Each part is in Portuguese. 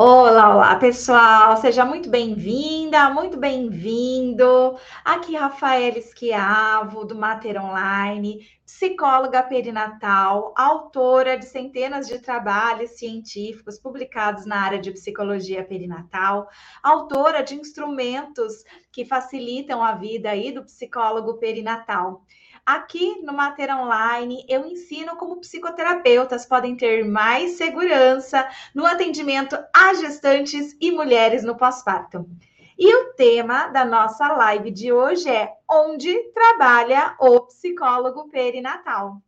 Olá, olá, pessoal. Seja muito bem-vinda, muito bem-vindo. Aqui Rafaela Esquiavo, do Mater Online, psicóloga perinatal, autora de centenas de trabalhos científicos publicados na área de psicologia perinatal, autora de instrumentos que facilitam a vida aí do psicólogo perinatal. Aqui no Mater Online, eu ensino como psicoterapeutas podem ter mais segurança no atendimento a gestantes e mulheres no pós-parto. E o tema da nossa live de hoje é Onde trabalha o psicólogo perinatal?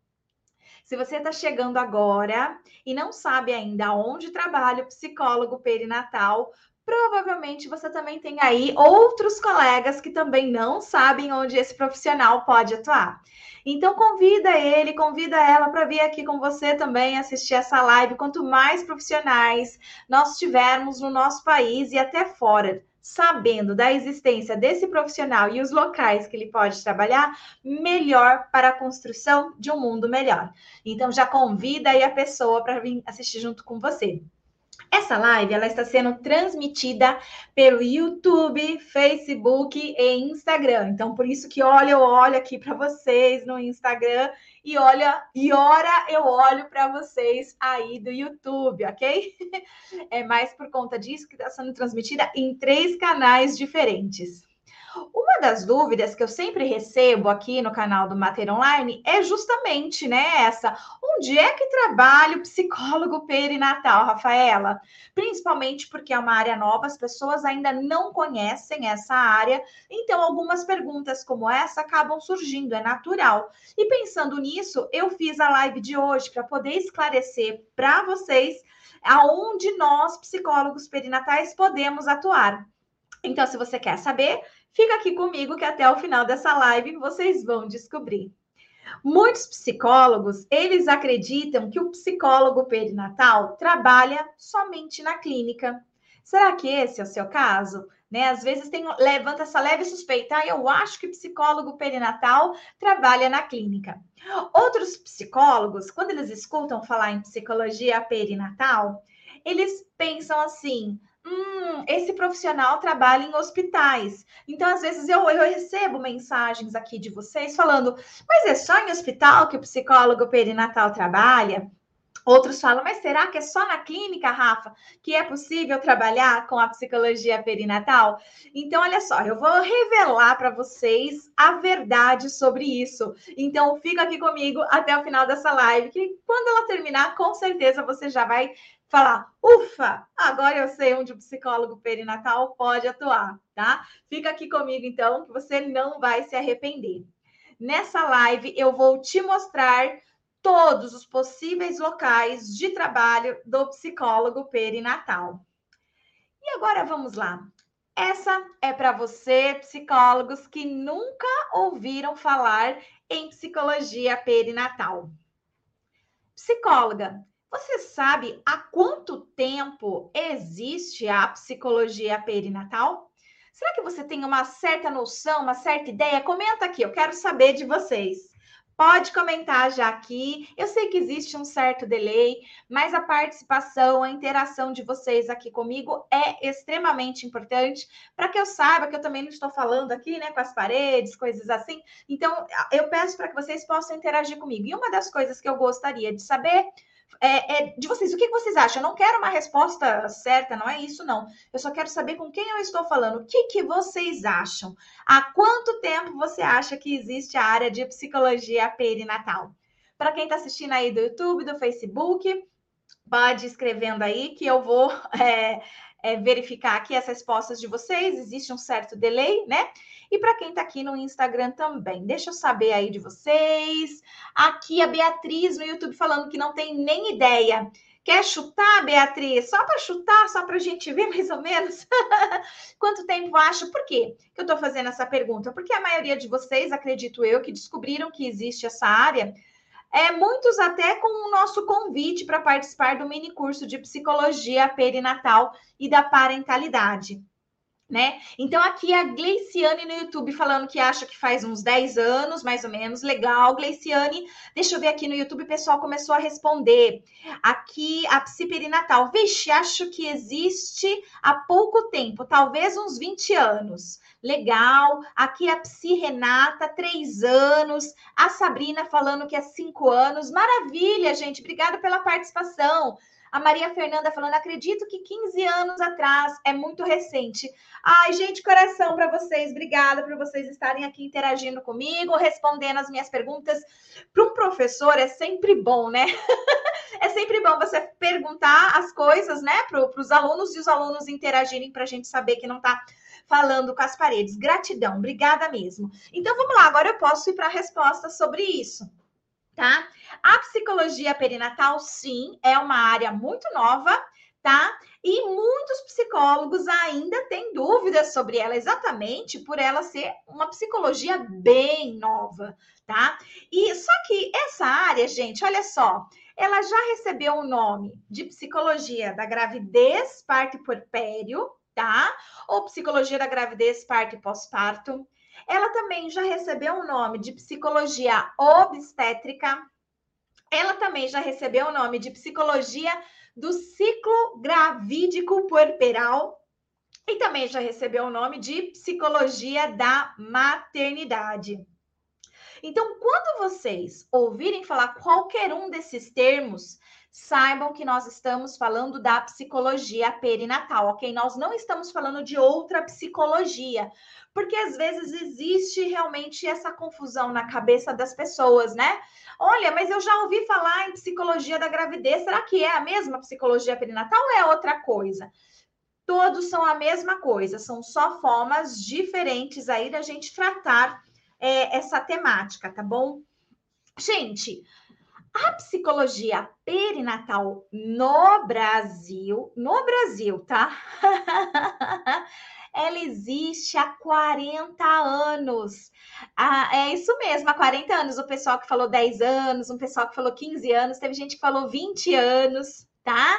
Se você está chegando agora e não sabe ainda onde trabalha o psicólogo perinatal, provavelmente você também tem aí outros colegas que também não sabem onde esse profissional pode atuar. Então convida ele, convida ela para vir aqui com você também assistir essa live. Quanto mais profissionais nós tivermos no nosso país e até fora, sabendo da existência desse profissional e os locais que ele pode trabalhar, melhor para a construção de um mundo melhor. Então já convida aí a pessoa para vir assistir junto com você. Essa live ela está sendo transmitida pelo YouTube, Facebook e Instagram. Então, por isso que olha, eu olho aqui para vocês no Instagram e olha, e ora eu olho para vocês aí do YouTube, ok? É mais por conta disso que está sendo transmitida em três canais diferentes. Uma das dúvidas que eu sempre recebo aqui no canal do Mater Online é justamente né, essa: onde é que trabalha o psicólogo perinatal, Rafaela? Principalmente porque é uma área nova, as pessoas ainda não conhecem essa área, então algumas perguntas como essa acabam surgindo, é natural. E pensando nisso, eu fiz a live de hoje para poder esclarecer para vocês aonde nós, psicólogos perinatais, podemos atuar. Então, se você quer saber, Fica aqui comigo que até o final dessa live vocês vão descobrir. Muitos psicólogos, eles acreditam que o psicólogo perinatal trabalha somente na clínica. Será que esse é o seu caso? Né? Às vezes tem, levanta essa leve suspeita, ah, eu acho que psicólogo perinatal trabalha na clínica. Outros psicólogos, quando eles escutam falar em psicologia perinatal, eles pensam assim: hum, esse profissional trabalha em hospitais. Então, às vezes, eu, eu recebo mensagens aqui de vocês falando, mas é só em hospital que o psicólogo perinatal trabalha? Outros falam, mas será que é só na clínica, Rafa, que é possível trabalhar com a psicologia perinatal? Então, olha só, eu vou revelar para vocês a verdade sobre isso. Então, fica aqui comigo até o final dessa live, que quando ela terminar, com certeza você já vai falar, ufa, agora eu sei onde o psicólogo perinatal pode atuar, tá? Fica aqui comigo então, que você não vai se arrepender. Nessa live eu vou te mostrar todos os possíveis locais de trabalho do psicólogo perinatal. E agora vamos lá. Essa é para você, psicólogos que nunca ouviram falar em psicologia perinatal. Psicóloga, você sabe há quanto tempo existe a psicologia perinatal? Será que você tem uma certa noção, uma certa ideia? Comenta aqui, eu quero saber de vocês. Pode comentar já aqui. Eu sei que existe um certo delay, mas a participação, a interação de vocês aqui comigo é extremamente importante para que eu saiba que eu também não estou falando aqui, né, com as paredes, coisas assim. Então, eu peço para que vocês possam interagir comigo. E uma das coisas que eu gostaria de saber é, é, de vocês. O que vocês acham? Eu não quero uma resposta certa, não é isso, não. Eu só quero saber com quem eu estou falando. O que, que vocês acham? Há quanto tempo você acha que existe a área de psicologia perinatal? Para quem está assistindo aí do YouTube, do Facebook, pode ir escrevendo aí que eu vou é, é, verificar aqui as respostas de vocês. Existe um certo delay, né? E para quem está aqui no Instagram também, deixa eu saber aí de vocês. Aqui a Beatriz no YouTube falando que não tem nem ideia. Quer chutar, Beatriz? Só para chutar, só para a gente ver mais ou menos quanto tempo acha? Por quê que eu estou fazendo essa pergunta? Porque a maioria de vocês, acredito eu, que descobriram que existe essa área, é, muitos até com o nosso convite para participar do mini curso de psicologia perinatal e da parentalidade. Né? Então, aqui a Gleiciane no YouTube falando que acha que faz uns 10 anos, mais ou menos. Legal, Gleiciane. Deixa eu ver aqui no YouTube, o pessoal começou a responder. Aqui, a psiperinatal. Vixe, acho que existe há pouco tempo, talvez uns 20 anos. Legal. Aqui a Psi Renata, 3 anos. A Sabrina falando que é 5 anos. Maravilha, gente. Obrigada pela participação. A Maria Fernanda falando, acredito que 15 anos atrás é muito recente. Ai, gente, coração para vocês. Obrigada por vocês estarem aqui interagindo comigo, respondendo as minhas perguntas. Para um professor é sempre bom, né? é sempre bom você perguntar as coisas, né, para os alunos e os alunos interagirem para a gente saber que não está falando com as paredes. Gratidão, obrigada mesmo. Então vamos lá, agora eu posso ir para a resposta sobre isso tá? A psicologia perinatal, sim, é uma área muito nova, tá? E muitos psicólogos ainda têm dúvidas sobre ela, exatamente por ela ser uma psicologia bem nova, tá? E só que essa área, gente, olha só, ela já recebeu o nome de psicologia da gravidez, parto e puerpério, tá? Ou psicologia da gravidez, parto e pós-parto ela também já recebeu o nome de psicologia obstétrica. Ela também já recebeu o nome de psicologia do ciclo gravídico puerperal. E também já recebeu o nome de psicologia da maternidade. Então, quando vocês ouvirem falar qualquer um desses termos, saibam que nós estamos falando da psicologia perinatal, ok? Nós não estamos falando de outra psicologia, porque às vezes existe realmente essa confusão na cabeça das pessoas, né? Olha, mas eu já ouvi falar em psicologia da gravidez, será que é a mesma psicologia perinatal ou é outra coisa? Todos são a mesma coisa, são só formas diferentes aí da gente tratar é, essa temática, tá bom? Gente, a psicologia perinatal no Brasil, no Brasil, tá? Ela existe há 40 anos. Ah, é isso mesmo, há 40 anos. O pessoal que falou 10 anos, um pessoal que falou 15 anos, teve gente que falou 20 anos, tá?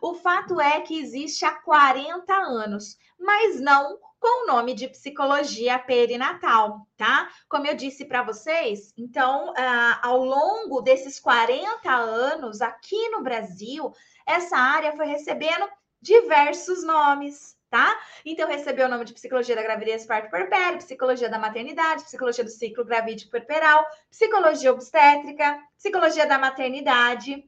O fato é que existe há 40 anos, mas não com o nome de psicologia perinatal, tá? Como eu disse para vocês, então, ah, ao longo desses 40 anos aqui no Brasil, essa área foi recebendo diversos nomes, tá? Então, recebeu o nome de psicologia da gravidez, parto puerpério, psicologia da maternidade, psicologia do ciclo gravídico puerperal, psicologia obstétrica, psicologia da maternidade,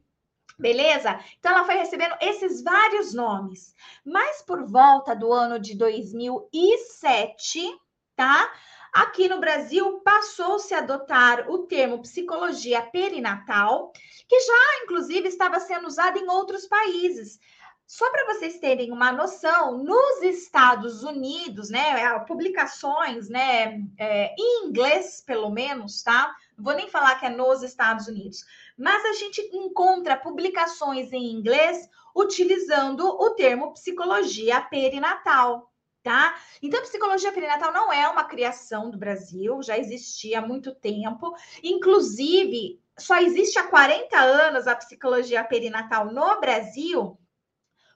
Beleza? Então ela foi recebendo esses vários nomes. Mas por volta do ano de 2007, tá? Aqui no Brasil passou-se a adotar o termo psicologia perinatal, que já inclusive estava sendo usado em outros países. Só para vocês terem uma noção, nos Estados Unidos, né, publicações, né, é, em inglês pelo menos, tá? Vou nem falar que é nos Estados Unidos, mas a gente encontra publicações em inglês utilizando o termo psicologia perinatal, tá? Então, psicologia perinatal não é uma criação do Brasil, já existia há muito tempo. Inclusive, só existe há 40 anos a psicologia perinatal no Brasil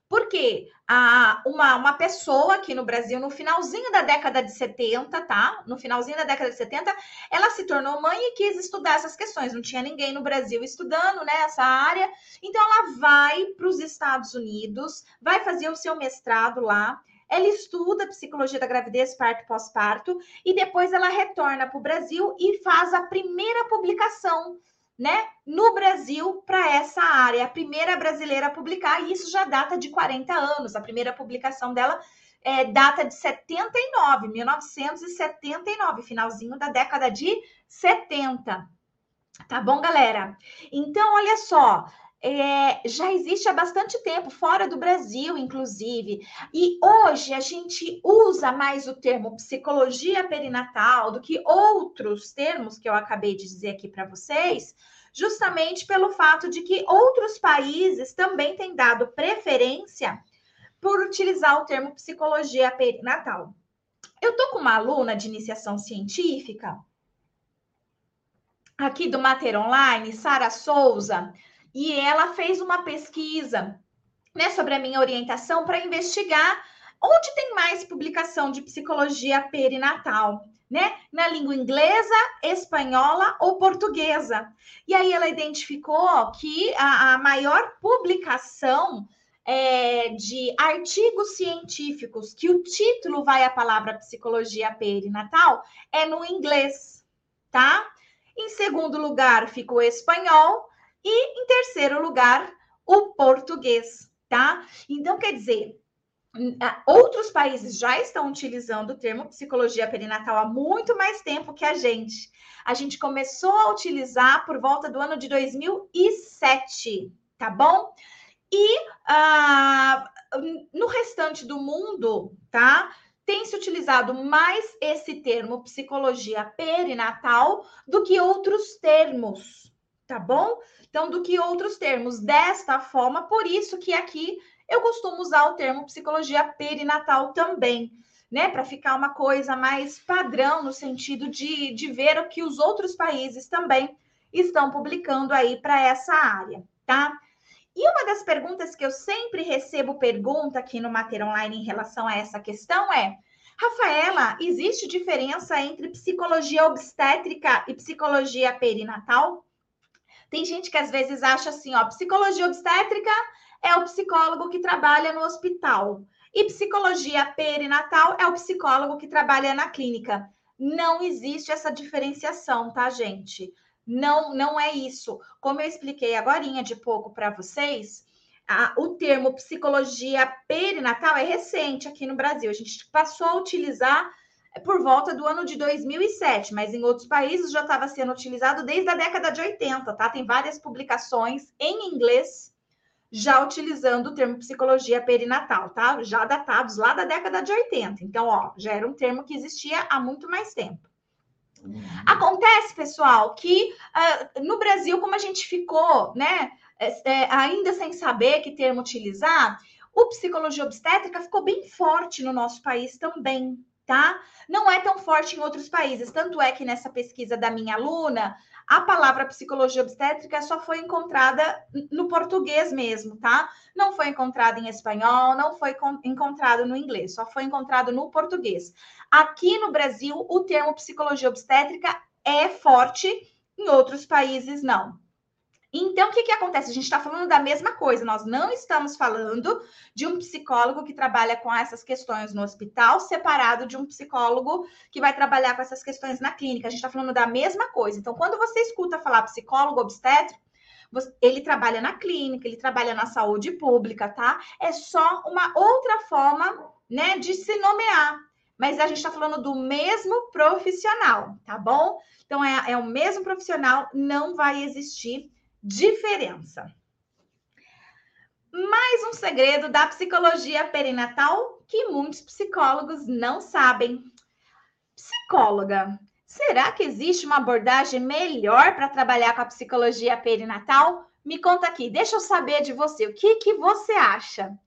porque a, uma, uma pessoa aqui no Brasil, no finalzinho da década de 70, tá? No finalzinho da década de 70, ela se tornou mãe e quis estudar essas questões. Não tinha ninguém no Brasil estudando né, essa área. Então, ela vai para os Estados Unidos, vai fazer o seu mestrado lá. Ela estuda psicologia da gravidez, parto pós-parto, e depois ela retorna para o Brasil e faz a primeira publicação né, no Brasil para essa área. A primeira brasileira a publicar, e isso já data de 40 anos. A primeira publicação dela é, data de 79, 1979, finalzinho da década de 70. Tá bom, galera? Então, olha só. É, já existe há bastante tempo, fora do Brasil, inclusive. E hoje a gente usa mais o termo psicologia perinatal do que outros termos que eu acabei de dizer aqui para vocês, justamente pelo fato de que outros países também têm dado preferência por utilizar o termo psicologia perinatal. Eu tô com uma aluna de iniciação científica aqui do Mater Online, Sara Souza, e ela fez uma pesquisa né, sobre a minha orientação para investigar Onde tem mais publicação de psicologia perinatal? Né? Na língua inglesa, espanhola ou portuguesa. E aí ela identificou que a, a maior publicação é, de artigos científicos que o título vai a palavra psicologia perinatal é no inglês, tá? Em segundo lugar fica o espanhol e em terceiro lugar o português, tá? Então quer dizer, outros países já estão utilizando o termo psicologia perinatal há muito mais tempo que a gente. A gente começou a utilizar por volta do ano de 2007, tá bom? E ah, no restante do mundo, tá? Tem se utilizado mais esse termo psicologia perinatal do que outros termos, tá bom? Então, do que outros termos. Desta forma, por isso que aqui eu costumo usar o termo psicologia perinatal também, né? Para ficar uma coisa mais padrão no sentido de, de ver o que os outros países também estão publicando aí para essa área, tá? E uma das perguntas que eu sempre recebo pergunta aqui no Mater Online em relação a essa questão é: Rafaela, existe diferença entre psicologia obstétrica e psicologia perinatal? Tem gente que às vezes acha assim, ó, psicologia obstétrica é o psicólogo que trabalha no hospital e psicologia perinatal é o psicólogo que trabalha na clínica. Não existe essa diferenciação, tá, gente? Não, não é isso. Como eu expliquei agora de pouco para vocês, a, o termo psicologia perinatal é recente aqui no Brasil. A gente passou a utilizar por volta do ano de 2007, mas em outros países já estava sendo utilizado desde a década de 80, tá? Tem várias publicações em inglês já utilizando o termo psicologia perinatal, tá? Já datados lá da década de 80. Então, ó, já era um termo que existia há muito mais tempo. Uhum. Acontece, pessoal, que uh, no Brasil, como a gente ficou, né, é, é, ainda sem saber que termo utilizar, o psicologia obstétrica ficou bem forte no nosso país também, tá? Não é tão forte em outros países. Tanto é que nessa pesquisa da minha aluna, a palavra psicologia obstétrica só foi encontrada no português mesmo, tá? Não foi encontrada em espanhol, não foi encontrado no inglês, só foi encontrado no português. Aqui no Brasil, o termo psicologia obstétrica é forte, em outros países não. Então, o que, que acontece? A gente está falando da mesma coisa, nós não estamos falando de um psicólogo que trabalha com essas questões no hospital, separado de um psicólogo que vai trabalhar com essas questões na clínica. A gente está falando da mesma coisa. Então, quando você escuta falar psicólogo obstétrico, ele trabalha na clínica, ele trabalha na saúde pública, tá? É só uma outra forma, né, de se nomear. Mas a gente está falando do mesmo profissional, tá bom? Então, é, é o mesmo profissional, não vai existir diferença. Mais um segredo da psicologia perinatal que muitos psicólogos não sabem. Psicóloga, será que existe uma abordagem melhor para trabalhar com a psicologia perinatal? Me conta aqui, deixa eu saber de você. O que, que você acha?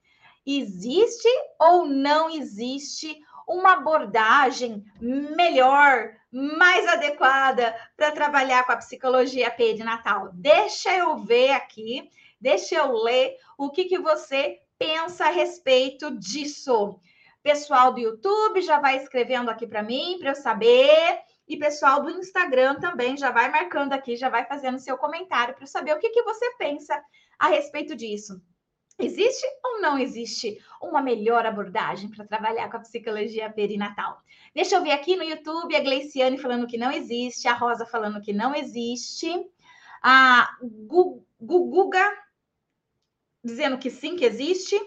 Existe ou não existe uma abordagem melhor, mais adequada para trabalhar com a psicologia perinatal? Deixa eu ver aqui, deixa eu ler o que, que você pensa a respeito disso. Pessoal do YouTube já vai escrevendo aqui para mim, para eu saber. E pessoal do Instagram também já vai marcando aqui, já vai fazendo seu comentário para eu saber o que, que você pensa a respeito disso. Existe ou não existe uma melhor abordagem para trabalhar com a psicologia perinatal? Deixa eu ver aqui no YouTube a Gleiciane falando que não existe, a Rosa falando que não existe, a Guguga dizendo que sim, que existe,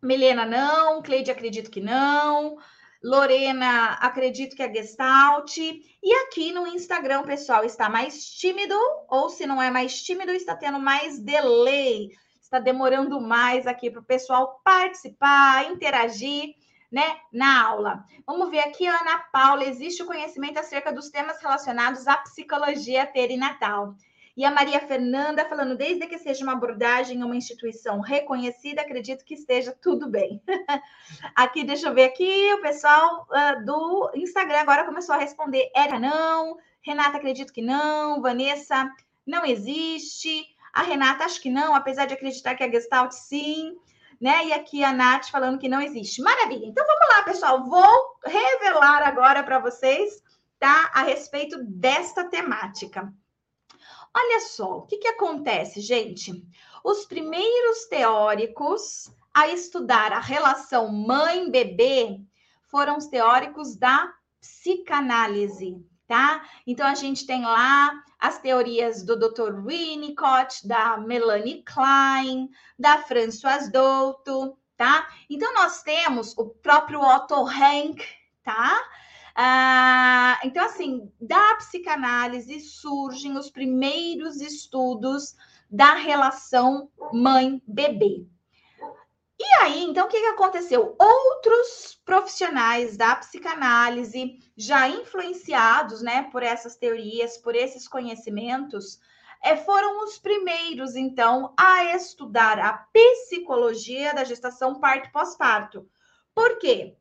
Milena não, Cleide acredito que não, Lorena acredito que é Gestalt, e aqui no Instagram, pessoal, está mais tímido, ou se não é mais tímido, está tendo mais delay está demorando mais aqui para o pessoal participar, interagir, né, na aula. Vamos ver aqui, Ana Paula, existe o conhecimento acerca dos temas relacionados à psicologia perinatal. E a Maria Fernanda falando, desde que seja uma abordagem em uma instituição reconhecida, acredito que esteja tudo bem. aqui, deixa eu ver aqui, o pessoal uh, do Instagram agora começou a responder. Érica, não. Renata, acredito que não. Vanessa, não existe. A Renata, acho que não, apesar de acreditar que a Gestalt sim. né? E aqui a Nath falando que não existe. Maravilha. Então vamos lá, pessoal. Vou revelar agora para vocês, tá? A respeito desta temática. Olha só, o que, que acontece, gente? Os primeiros teóricos a estudar a relação mãe-bebê foram os teóricos da psicanálise, tá? Então a gente tem lá as teorias do Dr. Winnicott, da Melanie Klein, da Françoise Douto, tá? Então nós temos o próprio Otto Rank, tá? Ah, então, assim, da psicanálise surgem os primeiros estudos da relação mãe-bebê. E aí, então, o que, que aconteceu? Outros profissionais da psicanálise, já influenciados né, por essas teorias, por esses conhecimentos, é, foram os primeiros, então, a estudar a psicologia da gestação parto pós-parto. Por quê?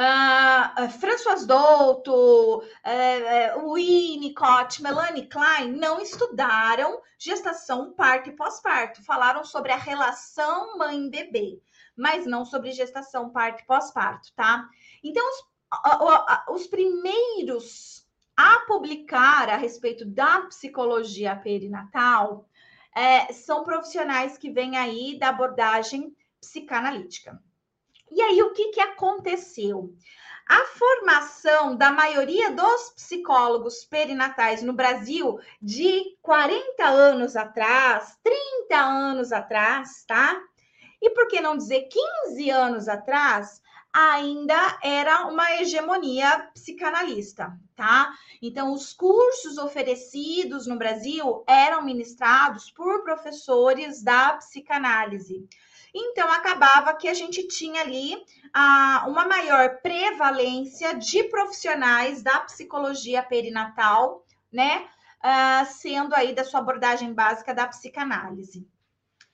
Uh, François Douto, uh, Winnicott, Melanie Klein não estudaram gestação, parto e pós-parto. Falaram sobre a relação mãe-bebê, mas não sobre gestação, parto e pós-parto, tá? Então, os, os primeiros a publicar a respeito da psicologia perinatal é, são profissionais que vêm aí da abordagem psicanalítica. E aí, o que, que aconteceu? A formação da maioria dos psicólogos perinatais no Brasil de 40 anos atrás, 30 anos atrás, tá? E por que não dizer 15 anos atrás, ainda era uma hegemonia psicanalista, tá? Então, os cursos oferecidos no Brasil eram ministrados por professores da psicanálise. Então, acabava que a gente tinha ali ah, uma maior prevalência de profissionais da psicologia perinatal, né? Ah, sendo aí da sua abordagem básica da psicanálise.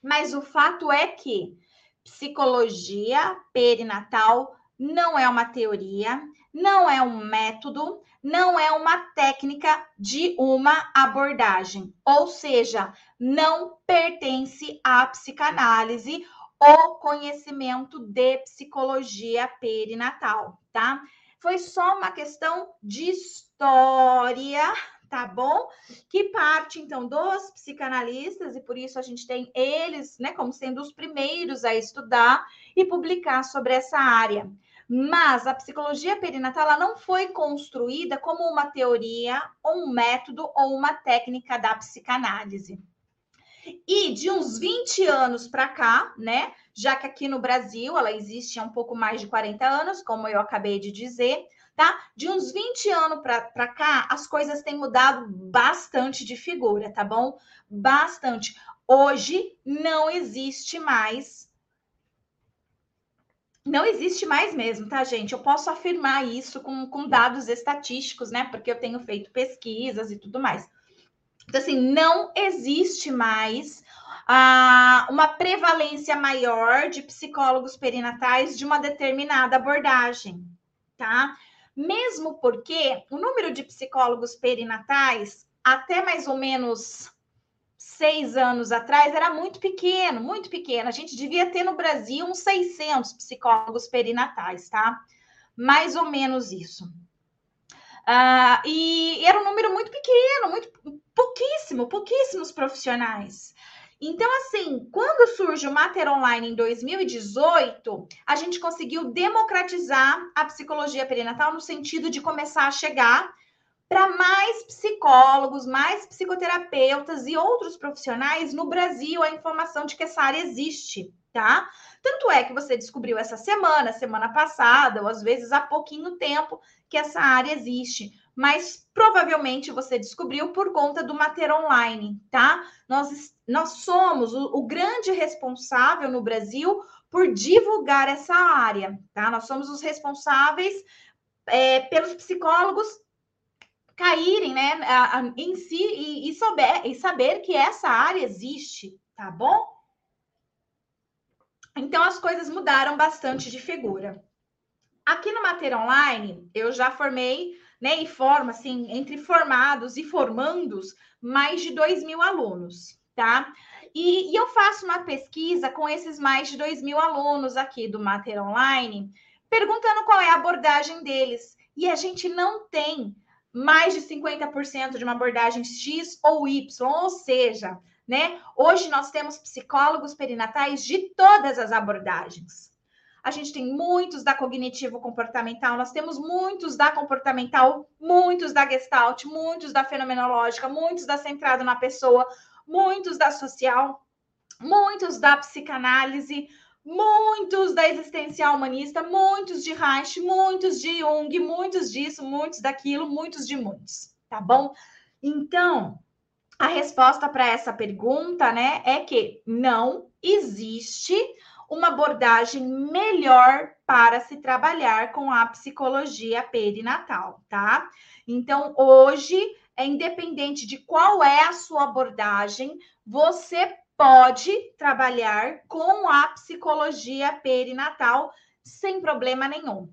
Mas o fato é que psicologia perinatal não é uma teoria, não é um método, não é uma técnica de uma abordagem, ou seja, não pertence à psicanálise o conhecimento de psicologia perinatal, tá? Foi só uma questão de história, tá bom? Que parte então dos psicanalistas e por isso a gente tem eles, né, como sendo os primeiros a estudar e publicar sobre essa área. Mas a psicologia perinatal ela não foi construída como uma teoria, um método ou uma técnica da psicanálise. E de uns 20 anos para cá, né? Já que aqui no Brasil ela existe há um pouco mais de 40 anos, como eu acabei de dizer, tá? De uns 20 anos para cá, as coisas têm mudado bastante de figura, tá bom? Bastante. Hoje não existe mais. Não existe mais mesmo, tá, gente? Eu posso afirmar isso com, com dados estatísticos, né? Porque eu tenho feito pesquisas e tudo mais. Então, assim, não existe mais ah, uma prevalência maior de psicólogos perinatais de uma determinada abordagem, tá? Mesmo porque o número de psicólogos perinatais, até mais ou menos seis anos atrás, era muito pequeno, muito pequeno. A gente devia ter no Brasil uns 600 psicólogos perinatais, tá? Mais ou menos isso. Uh, e era um número muito pequeno, muito pouquíssimo, pouquíssimos profissionais. Então, assim, quando surge o Mater Online em 2018, a gente conseguiu democratizar a psicologia perinatal no sentido de começar a chegar para mais psicólogos, mais psicoterapeutas e outros profissionais no Brasil a informação de que essa área existe, tá? Tanto é que você descobriu essa semana, semana passada, ou às vezes há pouquinho tempo que essa área existe mas provavelmente você descobriu por conta do Mater Online, tá? Nós, nós somos o, o grande responsável no Brasil por divulgar essa área, tá? Nós somos os responsáveis é, pelos psicólogos caírem, né, a, a, em si e, e, souber, e saber que essa área existe, tá bom? Então as coisas mudaram bastante de figura. Aqui no Mater Online, eu já formei né, e forma, assim, entre formados e formandos, mais de 2 mil alunos, tá? E, e eu faço uma pesquisa com esses mais de 2 mil alunos aqui do Mater Online, perguntando qual é a abordagem deles. E a gente não tem mais de 50% de uma abordagem X ou Y, ou seja, né? Hoje nós temos psicólogos perinatais de todas as abordagens. A gente tem muitos da cognitivo comportamental, nós temos muitos da comportamental, muitos da gestalt, muitos da fenomenológica, muitos da centrado na pessoa, muitos da social, muitos da psicanálise, muitos da existencial humanista, muitos de Reich, muitos de Jung, muitos disso, muitos daquilo, muitos de muitos, tá bom? Então, a resposta para essa pergunta, né, é que não existe uma abordagem melhor para se trabalhar com a psicologia perinatal, tá? Então, hoje, é independente de qual é a sua abordagem, você pode trabalhar com a psicologia perinatal sem problema nenhum.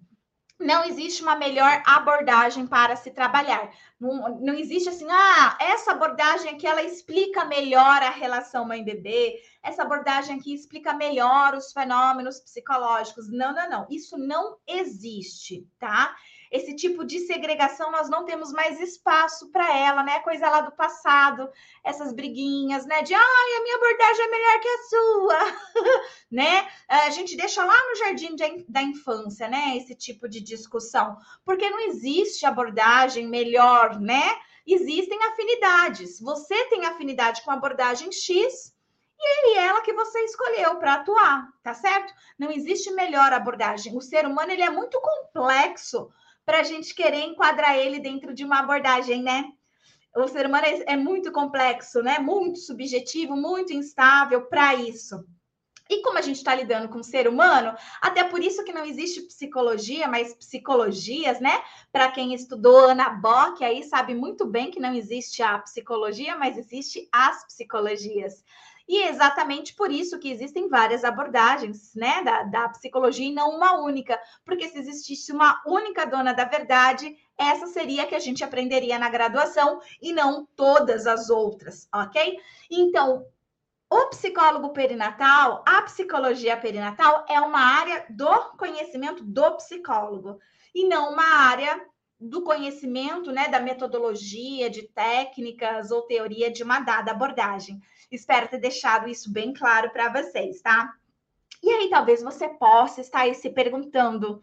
Não existe uma melhor abordagem para se trabalhar. Não, não existe assim, ah, essa abordagem aqui ela explica melhor a relação mãe-bebê, essa abordagem aqui explica melhor os fenômenos psicológicos. Não, não, não. Isso não existe, tá? Esse tipo de segregação nós não temos mais espaço para ela, né? Coisa lá do passado, essas briguinhas, né? De ai, a minha abordagem é melhor que a sua, né? A gente deixa lá no jardim de, da infância, né? Esse tipo de discussão, porque não existe abordagem melhor, né? Existem afinidades. Você tem afinidade com a abordagem X, e ele e ela que você escolheu para atuar, tá certo? Não existe melhor abordagem. O ser humano ele é muito complexo para a gente querer enquadrar ele dentro de uma abordagem, né? O ser humano é, é muito complexo, né? Muito subjetivo, muito instável para isso. E como a gente está lidando com o ser humano, até por isso que não existe psicologia, mas psicologias, né? Para quem estudou Ana Bock, aí sabe muito bem que não existe a psicologia, mas existe as psicologias. E é exatamente por isso que existem várias abordagens né, da, da psicologia e não uma única, porque se existisse uma única dona da verdade, essa seria a que a gente aprenderia na graduação e não todas as outras, ok? Então, o psicólogo perinatal, a psicologia perinatal é uma área do conhecimento do psicólogo e não uma área do conhecimento, né, da metodologia, de técnicas ou teoria de uma dada abordagem. Espero ter deixado isso bem claro para vocês, tá? E aí, talvez você possa estar aí se perguntando,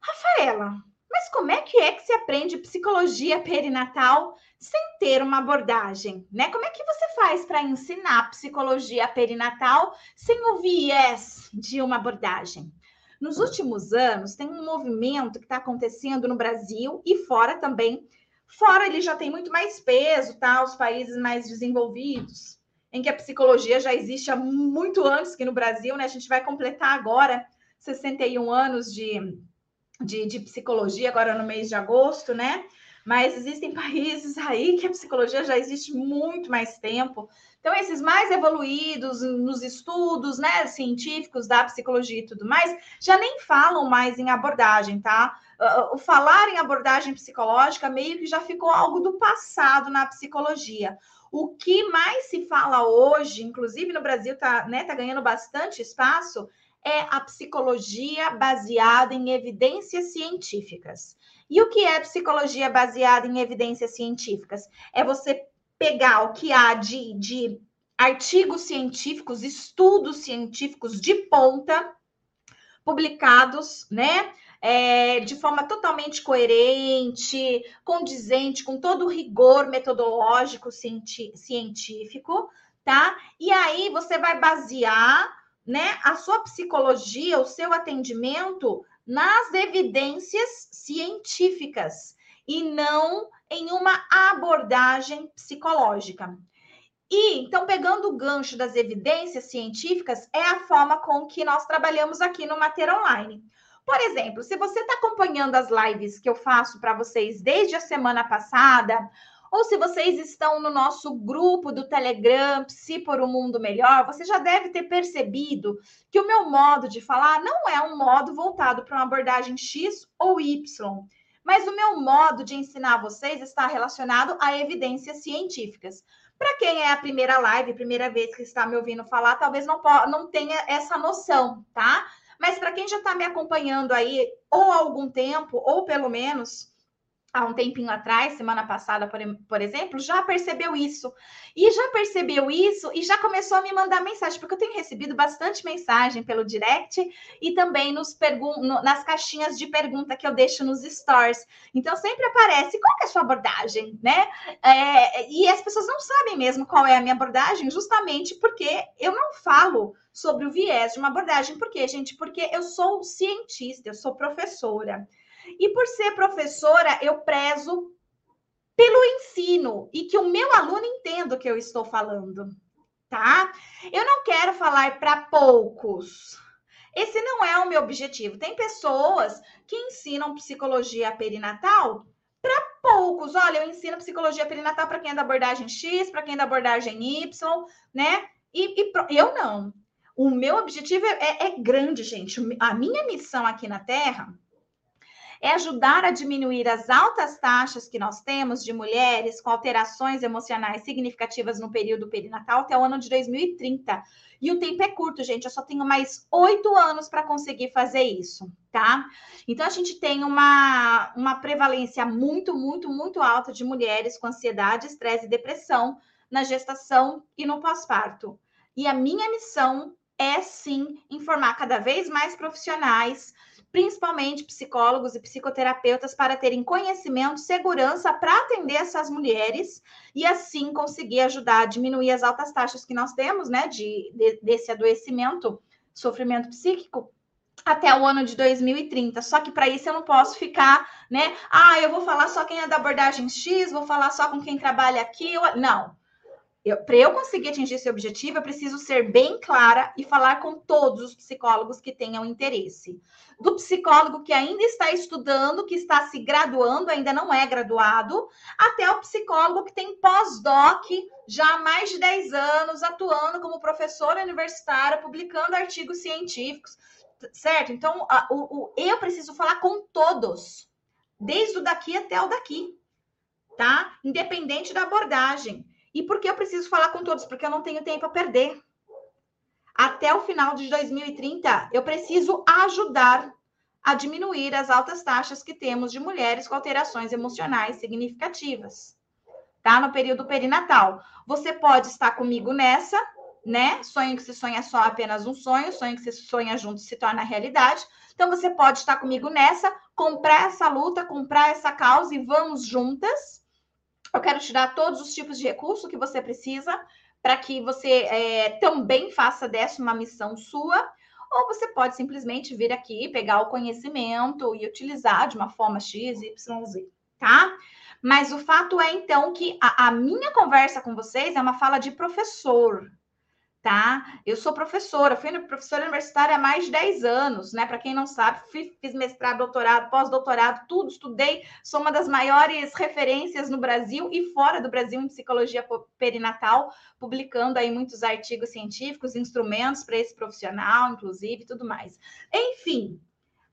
Rafaela, mas como é que é que se aprende psicologia perinatal sem ter uma abordagem, né? Como é que você faz para ensinar psicologia perinatal sem o viés de uma abordagem? Nos últimos anos, tem um movimento que está acontecendo no Brasil e fora também. Fora ele já tem muito mais peso, tá? Os países mais desenvolvidos, em que a psicologia já existe há muito antes que no Brasil, né? A gente vai completar agora 61 anos de, de, de psicologia, agora no mês de agosto, né? Mas existem países aí que a psicologia já existe muito mais tempo. Então, esses mais evoluídos nos estudos né, científicos da psicologia e tudo mais, já nem falam mais em abordagem, tá? O falar em abordagem psicológica meio que já ficou algo do passado na psicologia. O que mais se fala hoje, inclusive no Brasil está né, tá ganhando bastante espaço, é a psicologia baseada em evidências científicas. E o que é psicologia baseada em evidências científicas? É você pegar o que há de, de artigos científicos, estudos científicos de ponta, publicados, né? é, de forma totalmente coerente, condizente, com todo o rigor metodológico científico, tá? E aí você vai basear né, a sua psicologia, o seu atendimento nas evidências científicas e não em uma abordagem psicológica. E então, pegando o gancho das evidências científicas, é a forma com que nós trabalhamos aqui no Mater Online. Por exemplo, se você está acompanhando as lives que eu faço para vocês desde a semana passada, ou se vocês estão no nosso grupo do Telegram, Psi por um Mundo Melhor, você já deve ter percebido que o meu modo de falar não é um modo voltado para uma abordagem X ou Y, mas o meu modo de ensinar vocês está relacionado a evidências científicas. Para quem é a primeira live, primeira vez que está me ouvindo falar, talvez não, não tenha essa noção, tá? Mas para quem já está me acompanhando aí, ou há algum tempo, ou pelo menos há um tempinho atrás, semana passada, por, por, exemplo, já percebeu isso. E já percebeu isso e já começou a me mandar mensagem, porque eu tenho recebido bastante mensagem pelo direct e também nos no, nas caixinhas de pergunta que eu deixo nos stores. Então sempre aparece qual é a sua abordagem, né? É, e as pessoas não sabem mesmo qual é a minha abordagem, justamente porque eu não falo sobre o viés de uma abordagem. Por quê, gente? Porque eu sou cientista, eu sou professora. E por ser professora, eu prezo pelo ensino e que o meu aluno entenda o que eu estou falando, tá? Eu não quero falar para poucos. Esse não é o meu objetivo. Tem pessoas que ensinam psicologia perinatal para poucos. Olha, eu ensino psicologia perinatal para quem é da abordagem X, para quem é da abordagem Y, né? E, e eu não. O meu objetivo é, é grande, gente. A minha missão aqui na Terra é ajudar a diminuir as altas taxas que nós temos de mulheres com alterações emocionais significativas no período perinatal até o ano de 2030. E o tempo é curto, gente. Eu só tenho mais oito anos para conseguir fazer isso, tá? Então, a gente tem uma, uma prevalência muito, muito, muito alta de mulheres com ansiedade, estresse e depressão na gestação e no pós-parto. E a minha missão é sim informar cada vez mais profissionais principalmente psicólogos e psicoterapeutas, para terem conhecimento, segurança para atender essas mulheres e assim conseguir ajudar a diminuir as altas taxas que nós temos, né, de, de desse adoecimento, sofrimento psíquico, até o ano de 2030. Só que para isso eu não posso ficar, né? Ah, eu vou falar só quem é da abordagem X, vou falar só com quem trabalha aqui. Não para eu conseguir atingir esse objetivo, eu preciso ser bem clara e falar com todos os psicólogos que tenham interesse. Do psicólogo que ainda está estudando, que está se graduando, ainda não é graduado, até o psicólogo que tem pós-doc já há mais de 10 anos, atuando como professor universitário, publicando artigos científicos, certo? Então, a, o, o, eu preciso falar com todos, desde o daqui até o daqui, tá? Independente da abordagem. E por que eu preciso falar com todos? Porque eu não tenho tempo a perder. Até o final de 2030, eu preciso ajudar a diminuir as altas taxas que temos de mulheres com alterações emocionais significativas. Tá? No período perinatal. Você pode estar comigo nessa, né? Sonho que se sonha só apenas um sonho, sonho que se sonha junto se torna realidade. Então você pode estar comigo nessa, comprar essa luta, comprar essa causa e vamos juntas eu quero te dar todos os tipos de recurso que você precisa para que você é, também faça dessa uma missão sua. Ou você pode simplesmente vir aqui, pegar o conhecimento e utilizar de uma forma X, Y, Z, tá? Mas o fato é, então, que a, a minha conversa com vocês é uma fala de professor, tá? Eu sou professora, fui professora universitária há mais de 10 anos, né? Para quem não sabe, fiz mestrado, doutorado, pós-doutorado, tudo, estudei, sou uma das maiores referências no Brasil e fora do Brasil em psicologia perinatal, publicando aí muitos artigos científicos, instrumentos para esse profissional, inclusive, tudo mais. Enfim,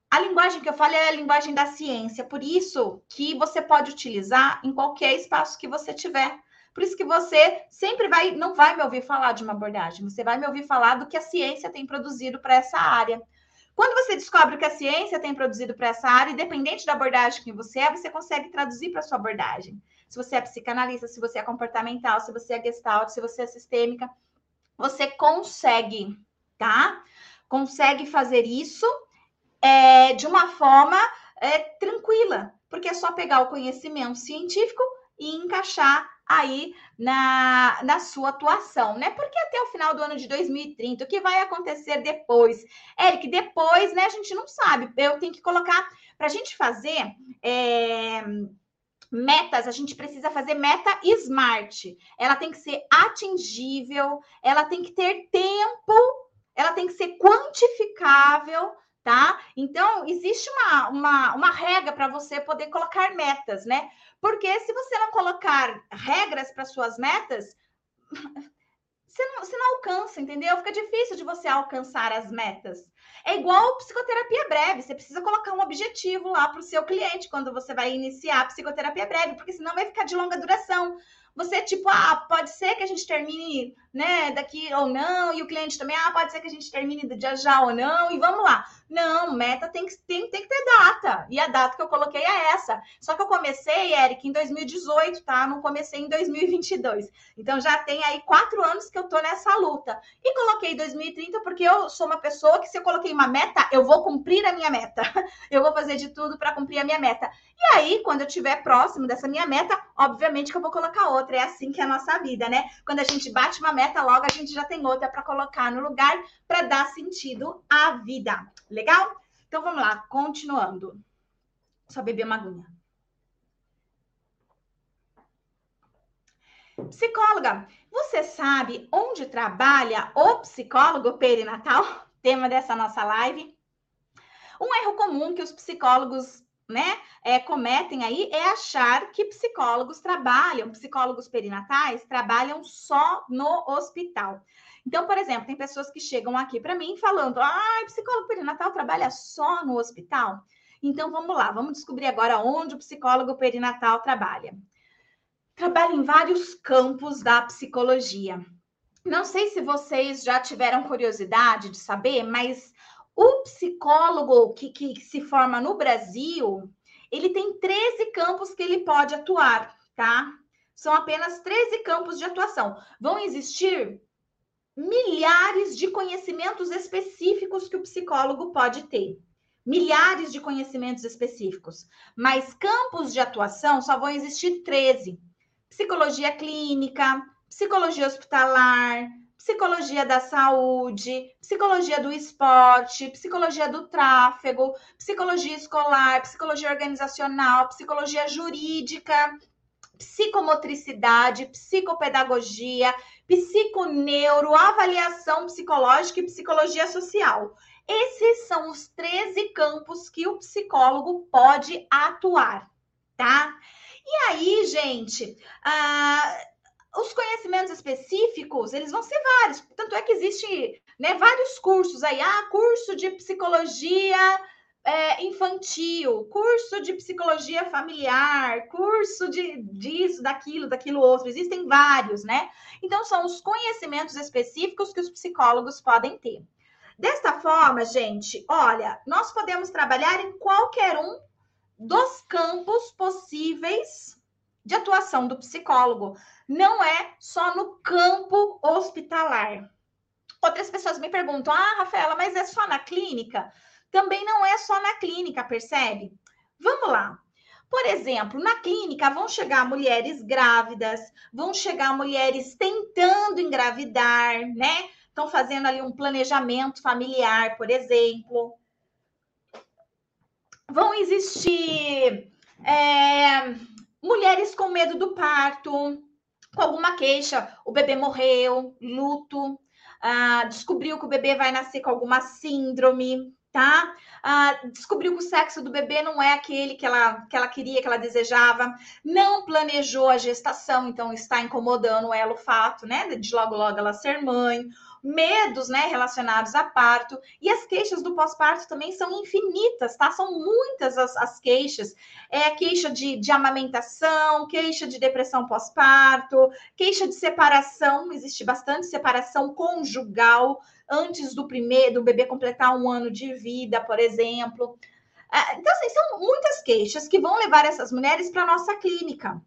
a linguagem que eu falo é a linguagem da ciência, por isso que você pode utilizar em qualquer espaço que você tiver. Por isso que você sempre vai, não vai me ouvir falar de uma abordagem, você vai me ouvir falar do que a ciência tem produzido para essa área. Quando você descobre o que a ciência tem produzido para essa área, independente da abordagem que você é, você consegue traduzir para sua abordagem. Se você é psicanalista, se você é comportamental, se você é gestalt, se você é sistêmica, você consegue, tá? Consegue fazer isso é, de uma forma é, tranquila, porque é só pegar o conhecimento científico e encaixar aí na, na sua atuação, né? Porque até o final do ano de 2030, o que vai acontecer depois? Eric, depois, né? A gente não sabe. Eu tenho que colocar para a gente fazer. É, metas, a gente precisa fazer meta smart. Ela tem que ser atingível, ela tem que ter tempo, ela tem que ser quantificável, tá? Então, existe uma, uma, uma regra para você poder colocar metas, né? Porque se você não colocar regras para suas metas, você não, você não alcança, entendeu? Fica difícil de você alcançar as metas. É igual psicoterapia breve, você precisa colocar um objetivo lá para o seu cliente quando você vai iniciar a psicoterapia breve, porque senão vai ficar de longa duração. você, tipo, ah, pode ser que a gente termine, né, daqui ou não, e o cliente também, ah, pode ser que a gente termine do dia já ou não, e vamos lá. Não, meta tem que, tem, tem que ter data. E a data que eu coloquei é essa. Só que eu comecei, Eric, em 2018, tá? Não comecei em 2022. Então já tem aí quatro anos que eu tô nessa luta. E coloquei 2030 porque eu sou uma pessoa que, se eu coloquei uma meta, eu vou cumprir a minha meta. Eu vou fazer de tudo para cumprir a minha meta. E aí, quando eu estiver próximo dessa minha meta, obviamente que eu vou colocar outra. É assim que é a nossa vida, né? Quando a gente bate uma meta, logo a gente já tem outra para colocar no lugar para dar sentido à vida. Legal? Então vamos lá, continuando. Só beber uma aguinha. Psicóloga, você sabe onde trabalha o psicólogo perinatal? Tema dessa nossa live. Um erro comum que os psicólogos né, é, cometem aí é achar que psicólogos trabalham, psicólogos perinatais trabalham só no hospital. Então, por exemplo, tem pessoas que chegam aqui para mim falando: ah, psicólogo perinatal trabalha só no hospital? Então, vamos lá, vamos descobrir agora onde o psicólogo perinatal trabalha. Trabalha em vários campos da psicologia. Não sei se vocês já tiveram curiosidade de saber, mas o psicólogo que, que se forma no Brasil, ele tem 13 campos que ele pode atuar, tá? São apenas 13 campos de atuação. Vão existir milhares de conhecimentos específicos que o psicólogo pode ter. Milhares de conhecimentos específicos. Mas campos de atuação só vão existir 13: psicologia clínica, psicologia hospitalar, psicologia da saúde, psicologia do esporte, psicologia do tráfego, psicologia escolar, psicologia organizacional, psicologia jurídica, psicomotricidade, psicopedagogia, psiconeuro, avaliação psicológica e psicologia social. Esses são os 13 campos que o psicólogo pode atuar, tá? E aí, gente, ah, os conhecimentos específicos, eles vão ser vários. Tanto é que existe né, vários cursos aí. Ah, curso de psicologia é, infantil, curso de psicologia familiar, curso de disso, daquilo, daquilo outro. Existem vários, né? Então, são os conhecimentos específicos que os psicólogos podem ter. Desta forma, gente, olha, nós podemos trabalhar em qualquer um dos campos possíveis de atuação do psicólogo. Não é só no campo hospitalar. Outras pessoas me perguntam: ah, Rafaela, mas é só na clínica? também não é só na clínica, percebe? Vamos lá. Por exemplo, na clínica vão chegar mulheres grávidas, vão chegar mulheres tentando engravidar, né? Estão fazendo ali um planejamento familiar, por exemplo. Vão existir é, mulheres com medo do parto, com alguma queixa, o bebê morreu, luto, ah, descobriu que o bebê vai nascer com alguma síndrome, tá? Ah, descobriu que o sexo do bebê não é aquele que ela, que ela queria, que ela desejava, não planejou a gestação, então está incomodando ela o fato, né, de logo logo ela ser mãe, medos, né, relacionados a parto, e as queixas do pós-parto também são infinitas, tá? São muitas as, as queixas. É queixa de, de amamentação, queixa de depressão pós-parto, queixa de separação, existe bastante separação conjugal antes do primeiro, do bebê completar um ano de vida, por exemplo. É, então, assim, são muitas queixas que vão levar essas mulheres para a nossa clínica.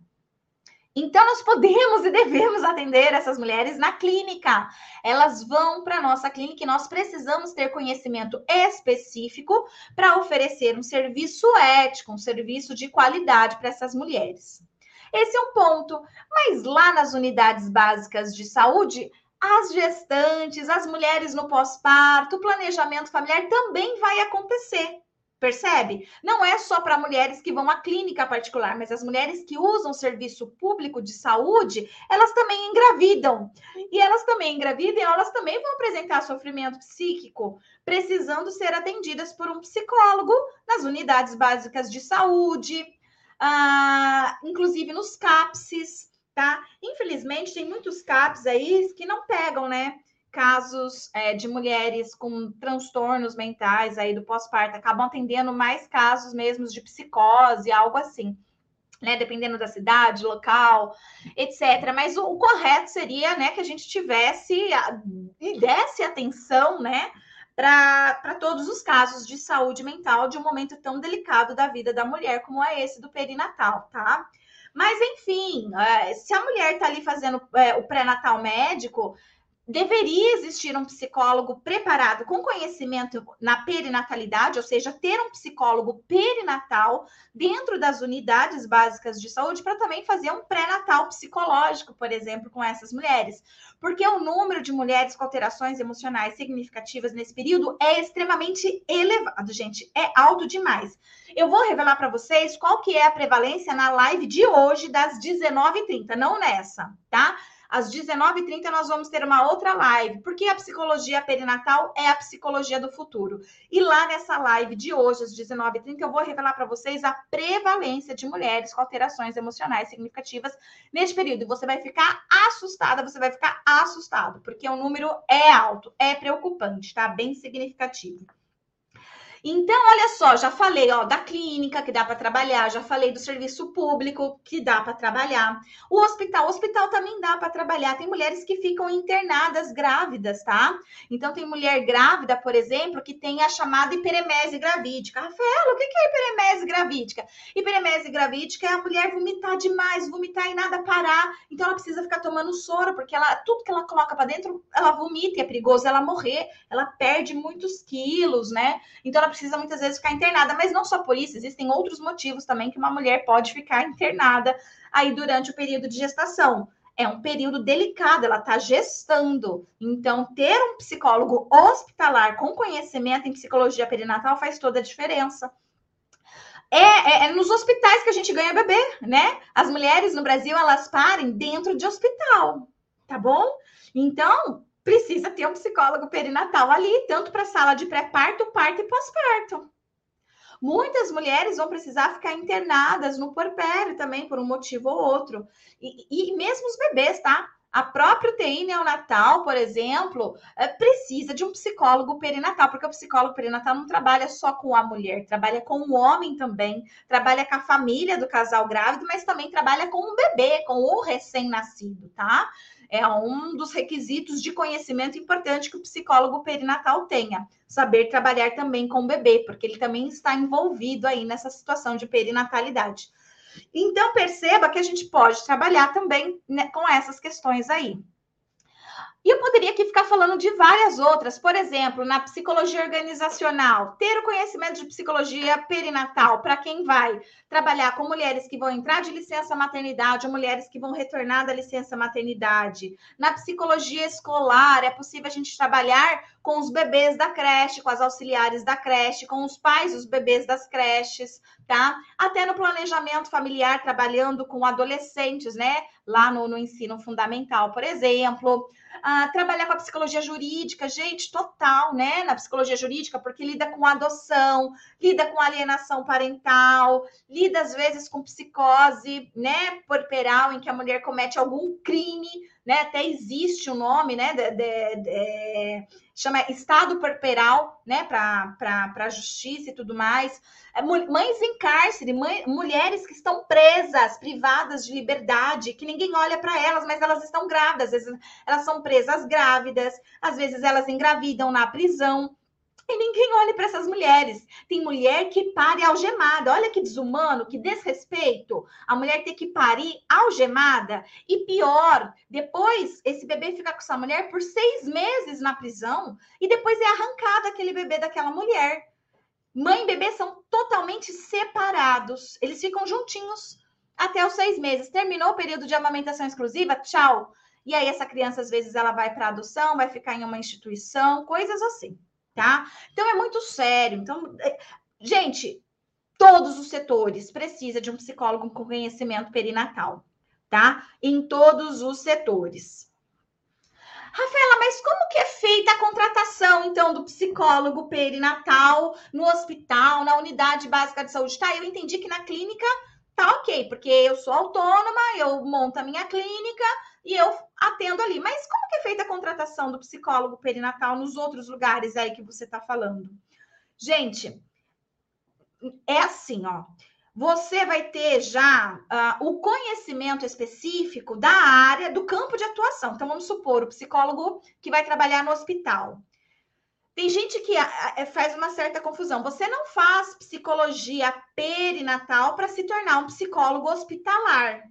Então, nós podemos e devemos atender essas mulheres na clínica. Elas vão para a nossa clínica e nós precisamos ter conhecimento específico para oferecer um serviço ético, um serviço de qualidade para essas mulheres. Esse é um ponto. Mas lá nas unidades básicas de saúde, as gestantes, as mulheres no pós-parto, o planejamento familiar também vai acontecer. Percebe? Não é só para mulheres que vão à clínica particular, mas as mulheres que usam serviço público de saúde, elas também engravidam. E elas também engravidam e elas também vão apresentar sofrimento psíquico, precisando ser atendidas por um psicólogo nas unidades básicas de saúde, ah, inclusive nos CAPSes, tá? Infelizmente, tem muitos CAPs aí que não pegam, né? Casos é, de mulheres com transtornos mentais aí do pós-parto, acabam atendendo mais casos mesmo de psicose, algo assim. né, dependendo da cidade, local, etc. Mas o, o correto seria, né, que a gente tivesse e desse atenção, né, para todos os casos de saúde mental de um momento tão delicado da vida da mulher como é esse do perinatal, tá? Mas enfim, é, se a mulher está ali fazendo é, o pré-natal médico, deveria existir um psicólogo preparado com conhecimento na perinatalidade, ou seja, ter um psicólogo perinatal dentro das unidades básicas de saúde para também fazer um pré-natal psicológico, por exemplo, com essas mulheres. Porque o número de mulheres com alterações emocionais significativas nesse período é extremamente elevado, gente, é alto demais. Eu vou revelar para vocês qual que é a prevalência na live de hoje das 19h30, não nessa, tá? Às 19h30 nós vamos ter uma outra live, porque a psicologia perinatal é a psicologia do futuro. E lá nessa live de hoje, às 19h30, eu vou revelar para vocês a prevalência de mulheres com alterações emocionais significativas neste período. E você vai ficar assustada, você vai ficar assustado, porque o número é alto, é preocupante, tá? Bem significativo. Então, olha só, já falei ó, da clínica que dá para trabalhar, já falei do serviço público que dá para trabalhar. O hospital, o hospital também dá para trabalhar. Tem mulheres que ficam internadas grávidas, tá? Então, tem mulher grávida, por exemplo, que tem a chamada hiperemese gravídica. Rafaela, o que é hiperemese gravídica? Hiperemese gravídica é a mulher vomitar demais, vomitar e nada parar. Então, ela precisa ficar tomando soro, porque ela, tudo que ela coloca para dentro, ela vomita e é perigoso ela morrer. Ela perde muitos quilos, né? Então, ela precisa muitas vezes ficar internada, mas não só por isso, existem outros motivos também que uma mulher pode ficar internada aí durante o período de gestação. É um período delicado, ela está gestando. Então, ter um psicólogo hospitalar com conhecimento em psicologia perinatal faz toda a diferença. É, é, é, nos hospitais que a gente ganha bebê, né? As mulheres no Brasil, elas parem dentro de hospital, tá bom? Então, precisa ter um psicólogo perinatal ali, tanto para sala de pré-parto, parto e pós-parto. Muitas mulheres vão precisar ficar internadas no porpério também, por um motivo ou outro. E, e mesmo os bebês, tá? A própria UTI neonatal, por exemplo, é, precisa de um psicólogo perinatal, porque o psicólogo perinatal não trabalha só com a mulher, trabalha com o homem também, trabalha com a família do casal grávido, mas também trabalha com o bebê, com o recém-nascido, tá? É um dos requisitos de conhecimento importante que o psicólogo perinatal tenha. Saber trabalhar também com o bebê, porque ele também está envolvido aí nessa situação de perinatalidade. Então, perceba que a gente pode trabalhar também né, com essas questões aí. E eu poderia aqui ficar falando de várias outras, por exemplo, na psicologia organizacional, ter o conhecimento de psicologia perinatal para quem vai trabalhar com mulheres que vão entrar de licença maternidade ou mulheres que vão retornar da licença maternidade. Na psicologia escolar, é possível a gente trabalhar com os bebês da creche, com as auxiliares da creche, com os pais dos bebês das creches, tá? Até no planejamento familiar, trabalhando com adolescentes, né? Lá no, no ensino fundamental, por exemplo. Ah, trabalhar com a psicologia jurídica, gente, total, né? Na psicologia jurídica, porque lida com adoção, lida com alienação parental, lida às vezes com psicose, né? Porperal, em que a mulher comete algum crime, né? Até existe o um nome, né? De, de, de, chama estado porperal, né? Para a justiça e tudo mais. É, mães em cárcere, mãe, mulheres que estão presas, privadas de liberdade, que ninguém olha para elas, mas elas estão grávidas. Às vezes elas são presas grávidas, às vezes elas engravidam na prisão. E ninguém olha para essas mulheres. Tem mulher que pare algemada. Olha que desumano, que desrespeito. A mulher ter que parir algemada. E pior, depois esse bebê fica com essa mulher por seis meses na prisão e depois é arrancado aquele bebê daquela mulher. Mãe e bebê são totalmente separados. Eles ficam juntinhos até os seis meses. Terminou o período de amamentação exclusiva, tchau. E aí essa criança às vezes ela vai para adoção, vai ficar em uma instituição, coisas assim tá? Então é muito sério. Então, é, gente, todos os setores precisam de um psicólogo com conhecimento perinatal, tá? Em todos os setores. Rafaela, mas como que é feita a contratação, então, do psicólogo perinatal no hospital, na unidade básica de saúde? Tá, eu entendi que na clínica tá ok, porque eu sou autônoma, eu monto a minha clínica e eu atendo ali. Mas como que é feita a contratação do psicólogo perinatal nos outros lugares aí que você está falando? Gente, é assim, ó. você vai ter já uh, o conhecimento específico da área, do campo de atuação. Então, vamos supor, o psicólogo que vai trabalhar no hospital. Tem gente que uh, faz uma certa confusão. Você não faz psicologia perinatal para se tornar um psicólogo hospitalar.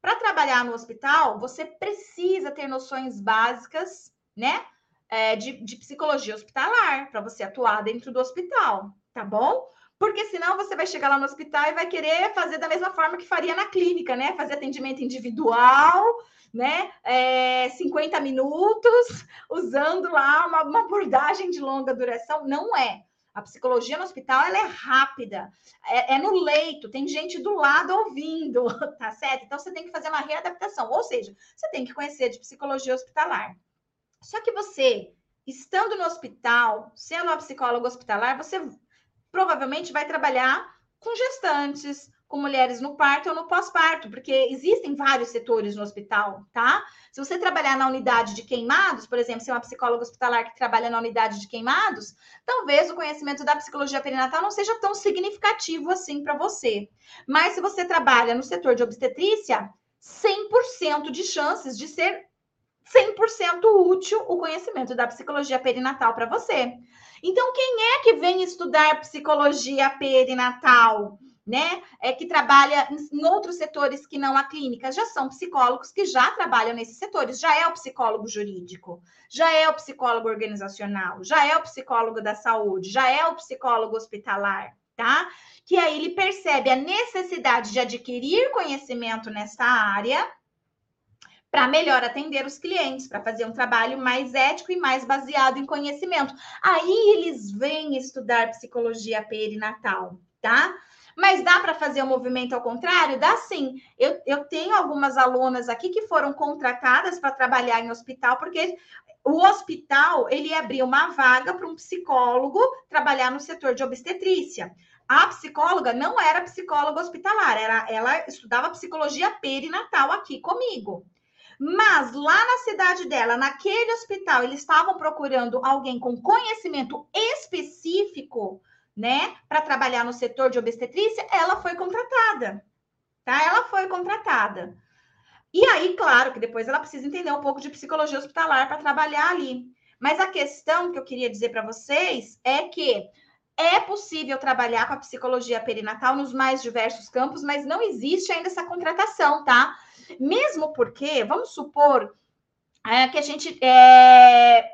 Para trabalhar no hospital, você precisa ter noções básicas, né? É, de, de psicologia hospitalar, para você atuar dentro do hospital, tá bom? Porque senão você vai chegar lá no hospital e vai querer fazer da mesma forma que faria na clínica, né? Fazer atendimento individual, né? É, 50 minutos, usando lá uma, uma abordagem de longa duração. Não é. A psicologia no hospital ela é rápida, é, é, no leito, tem gente do lado ouvindo, tá certo? Então você tem que fazer uma readaptação, ou seja, você tem que conhecer de psicologia hospitalar. Só que você, estando no hospital, sendo uma psicóloga hospitalar, você provavelmente vai trabalhar com gestantes, com mulheres no parto ou no pós-parto, porque existem vários setores no hospital, tá? Se você trabalhar na unidade de queimados, por exemplo, se é uma psicóloga hospitalar que trabalha na unidade de queimados, talvez o conhecimento da psicologia perinatal não seja tão significativo assim para você. Mas se você trabalha no setor de obstetrícia, 100% de chances de ser 100% útil o conhecimento da psicologia perinatal para você. Então, quem é que vem estudar psicologia perinatal? Né? É que trabalha em outros setores que não a clínica, já são psicólogos que já trabalham nesses setores, já é o psicólogo jurídico, já é o psicólogo organizacional, já é o psicólogo da saúde, já é o psicólogo hospitalar, tá? Que aí ele percebe a necessidade de adquirir conhecimento nessa área para melhor atender os clientes, para fazer um trabalho mais ético e mais baseado em conhecimento. Aí eles vêm estudar psicologia perinatal, tá? Mas dá para fazer o movimento ao contrário? Dá sim. Eu, eu tenho algumas alunas aqui que foram contratadas para trabalhar em hospital, porque o hospital ele abriu uma vaga para um psicólogo trabalhar no setor de obstetrícia. A psicóloga não era psicóloga hospitalar, era, ela estudava psicologia perinatal aqui comigo. Mas lá na cidade dela, naquele hospital, eles estavam procurando alguém com conhecimento específico, né, para trabalhar no setor de obstetrícia, ela foi contratada. Tá? Ela foi contratada. E aí, claro que depois ela precisa entender um pouco de psicologia hospitalar para trabalhar ali. Mas a questão que eu queria dizer para vocês é que é possível trabalhar com a psicologia perinatal nos mais diversos campos, mas não existe ainda essa contratação, tá? Mesmo porque, vamos supor é, que a gente é,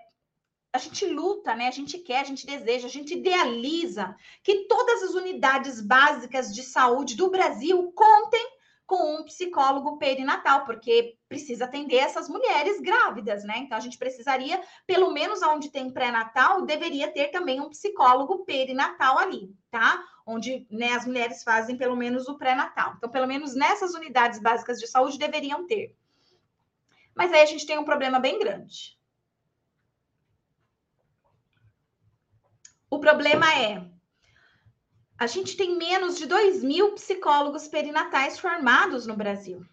a gente luta, né? A gente quer, a gente deseja, a gente idealiza que todas as unidades básicas de saúde do Brasil contem com um psicólogo perinatal, porque precisa atender essas mulheres grávidas, né? Então a gente precisaria, pelo menos onde tem pré-natal, deveria ter também um psicólogo perinatal ali, tá? Onde né, as mulheres fazem pelo menos o pré-natal. Então, pelo menos nessas unidades básicas de saúde deveriam ter. Mas aí a gente tem um problema bem grande. O problema é a gente tem menos de 2 mil psicólogos perinatais formados no Brasil.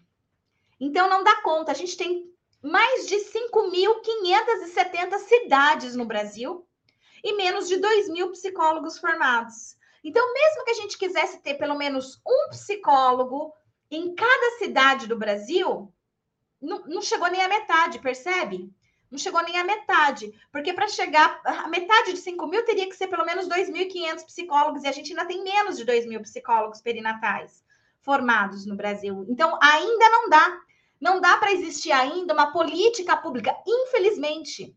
Então, não dá conta. A gente tem mais de 5.570 cidades no Brasil e menos de 2 mil psicólogos formados. Então, mesmo que a gente quisesse ter pelo menos um psicólogo em cada cidade do Brasil, não, não chegou nem a metade, percebe? Não chegou nem a metade, porque para chegar a metade de 5 mil teria que ser pelo menos 2.500 psicólogos, e a gente ainda tem menos de 2 mil psicólogos perinatais formados no Brasil. Então, ainda não dá. Não dá para existir ainda uma política pública, infelizmente.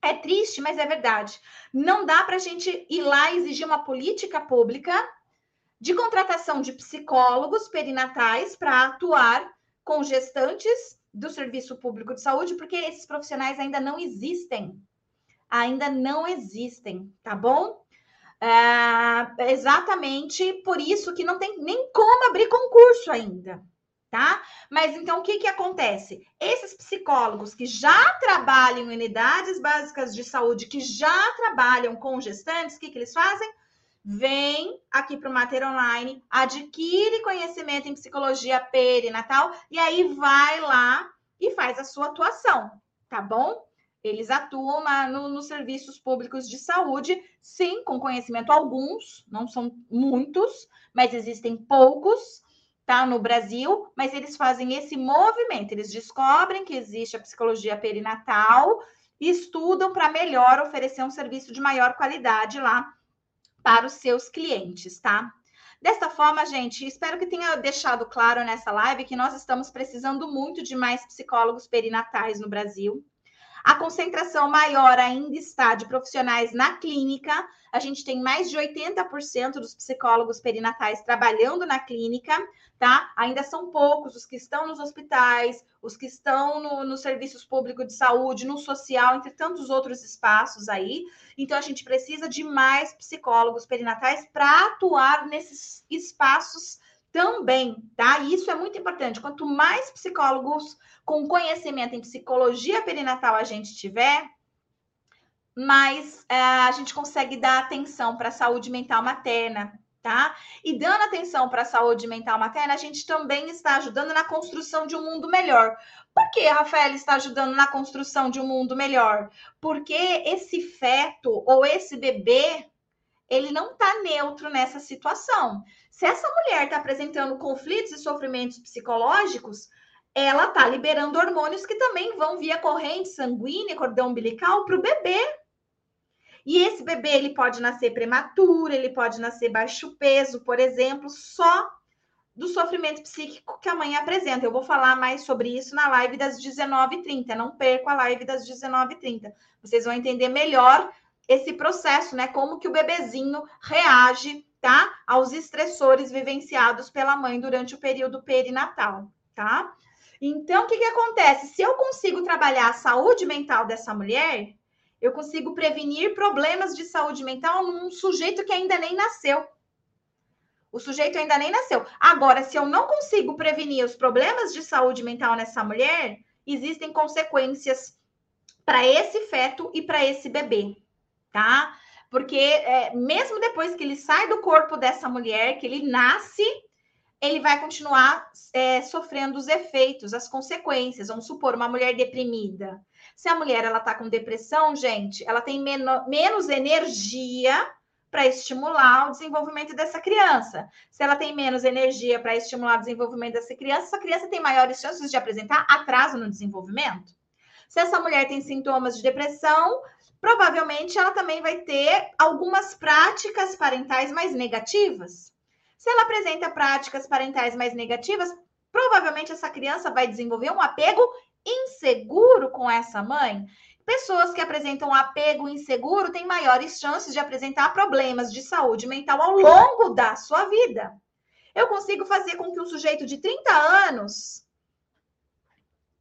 É triste, mas é verdade. Não dá para a gente ir lá exigir uma política pública de contratação de psicólogos perinatais para atuar com gestantes do Serviço Público de Saúde, porque esses profissionais ainda não existem. Ainda não existem, tá bom? É exatamente por isso que não tem nem como abrir concurso ainda, tá? Mas então o que, que acontece? Esses psicólogos que já trabalham em unidades básicas de saúde, que já trabalham com gestantes, o que, que eles fazem? Vem aqui para o Mater Online, adquire conhecimento em psicologia perinatal e aí vai lá e faz a sua atuação, tá bom? Eles atuam na, no, nos serviços públicos de saúde, sim, com conhecimento alguns, não são muitos, mas existem poucos, tá, no Brasil, mas eles fazem esse movimento, eles descobrem que existe a psicologia perinatal e estudam para melhor oferecer um serviço de maior qualidade lá para os seus clientes, tá? Desta forma, gente, espero que tenha deixado claro nessa live que nós estamos precisando muito de mais psicólogos perinatais no Brasil. A concentração maior ainda está de profissionais na clínica. A gente tem mais de 80% dos psicólogos perinatais trabalhando na clínica, tá? Ainda são poucos os que estão nos hospitais, os que estão no, nos serviços públicos de saúde, no social, entre tantos outros espaços aí. Então, a gente precisa de mais psicólogos perinatais para atuar nesses espaços também, tá? Isso é muito importante. Quanto mais psicólogos com conhecimento em psicologia perinatal a gente tiver, mais é, a gente consegue dar atenção para a saúde mental materna, tá? E dando atenção para a saúde mental materna, a gente também está ajudando na construção de um mundo melhor. Por que a Rafaela está ajudando na construção de um mundo melhor? Porque esse feto ou esse bebê, ele não está neutro nessa situação. Se essa mulher está apresentando conflitos e sofrimentos psicológicos, ela está liberando hormônios que também vão via corrente sanguínea, cordão umbilical para o bebê. E esse bebê ele pode nascer prematuro, ele pode nascer baixo peso, por exemplo, só do sofrimento psíquico que a mãe apresenta. Eu vou falar mais sobre isso na live das 19h30. Não perca a live das 19h30. Vocês vão entender melhor esse processo, né? Como que o bebezinho reage tá? Aos estressores vivenciados pela mãe durante o período perinatal, tá? Então, o que, que acontece? Se eu consigo trabalhar a saúde mental dessa mulher, eu consigo prevenir problemas de saúde mental num sujeito que ainda nem nasceu. O sujeito ainda nem nasceu. Agora, se eu não consigo prevenir os problemas de saúde mental nessa mulher, existem consequências para esse feto e para esse bebê, tá? Porque é, mesmo depois que ele sai do corpo dessa mulher, que ele nasce, ele vai continuar é, sofrendo os efeitos, as consequências. Vamos supor, uma mulher deprimida. Se a mulher ela está com depressão, gente, ela tem menos energia para estimular o desenvolvimento dessa criança. Se ela tem menos energia para estimular o desenvolvimento dessa criança, essa criança tem maiores chances de apresentar atraso no desenvolvimento. Se essa mulher tem sintomas de depressão, provavelmente ela também vai ter algumas práticas parentais mais negativas. Se ela apresenta práticas parentais mais negativas, provavelmente essa criança vai desenvolver um apego inseguro com essa mãe. Pessoas que apresentam apego inseguro têm maiores chances de apresentar problemas de saúde mental ao longo da sua vida. Eu consigo fazer com que um sujeito de 30 anos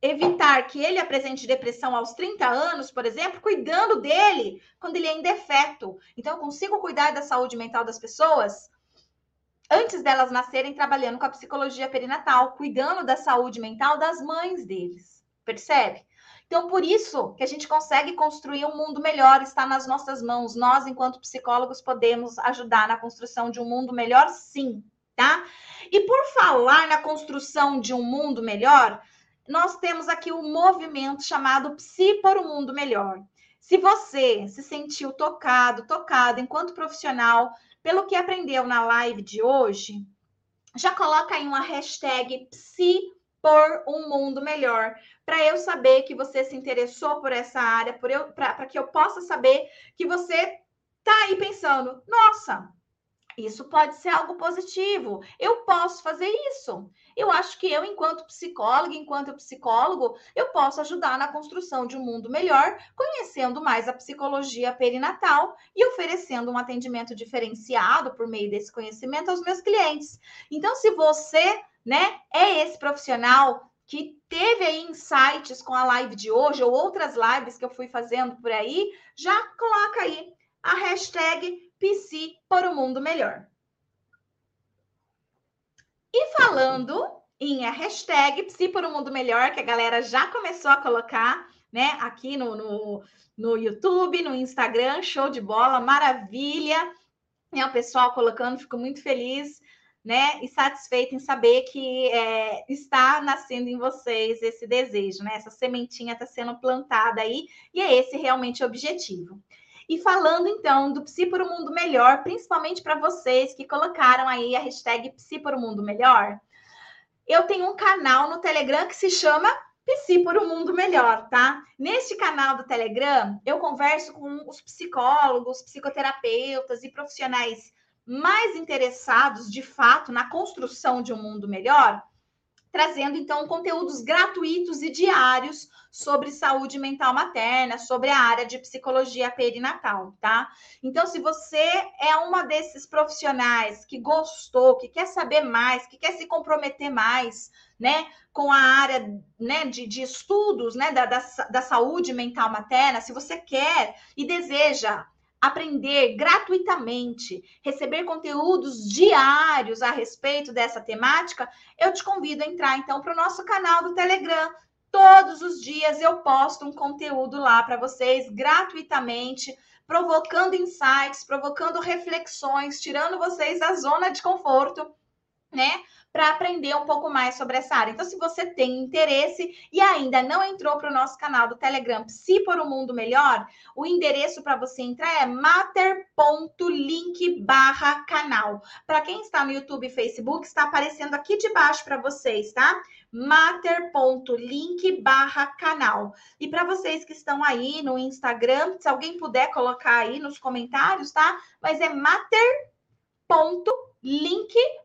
evitar que ele apresente depressão aos 30 anos, por exemplo, cuidando dele quando ele ainda é feto. Então, eu consigo cuidar da saúde mental das pessoas antes delas nascerem, trabalhando com a psicologia perinatal, cuidando da saúde mental das mães deles. Percebe? Então, por isso que a gente consegue construir um mundo melhor, está nas nossas mãos. Nós, enquanto psicólogos, podemos ajudar na construção de um mundo melhor, sim, tá? E por falar na construção de um mundo melhor, nós temos aqui o um movimento chamado Psi por um Mundo Melhor. Se você se sentiu tocado, tocado enquanto profissional pelo que aprendeu na live de hoje, já coloca aí uma hashtag Psi por um mundo melhor, para eu saber que você se interessou por essa área, para que eu possa saber que você tá aí pensando, nossa, isso pode ser algo positivo. Eu posso fazer isso. Eu acho que eu, enquanto psicóloga, enquanto psicólogo, eu posso ajudar na construção de um mundo melhor, conhecendo mais a psicologia perinatal e oferecendo um atendimento diferenciado por meio desse conhecimento aos meus clientes. Então, se você, né, é esse profissional que teve aí insights com a live de hoje ou outras lives que eu fui fazendo por aí, já coloca aí a hashtag PC por um mundo melhor. E falando em a hashtag Psi por um mundo melhor, que a galera já começou a colocar, né, aqui no, no, no YouTube, no Instagram, show de bola, maravilha. É o pessoal colocando, fico muito feliz né? E satisfeita em saber que é, está nascendo em vocês esse desejo, né? Essa sementinha está sendo plantada aí, e é esse realmente o objetivo. E falando então do Psi por um Mundo Melhor, principalmente para vocês que colocaram aí a hashtag Psi por um Mundo Melhor, eu tenho um canal no Telegram que se chama Psi por um Mundo Melhor, tá? Neste canal do Telegram, eu converso com os psicólogos, psicoterapeutas e profissionais mais interessados, de fato, na construção de um mundo melhor, trazendo então conteúdos gratuitos e diários sobre saúde mental materna, sobre a área de psicologia perinatal, tá? Então, se você é uma desses profissionais que gostou, que quer saber mais, que quer se comprometer mais, né, com a área né, de, de estudos né, da, da, da saúde mental materna, se você quer e deseja aprender gratuitamente, receber conteúdos diários a respeito dessa temática, eu te convido a entrar então para o nosso canal do Telegram. Todos os dias eu posto um conteúdo lá para vocês gratuitamente, provocando insights, provocando reflexões, tirando vocês da zona de conforto, né? Para aprender um pouco mais sobre essa área. Então, se você tem interesse e ainda não entrou para o nosso canal do Telegram Se por um Mundo Melhor, o endereço para você entrar é mater.link barra canal. Para quem está no YouTube e Facebook, está aparecendo aqui de baixo para vocês, tá? mater.link barra canal. E para vocês que estão aí no Instagram, se alguém puder colocar aí nos comentários, tá? Mas é mater.link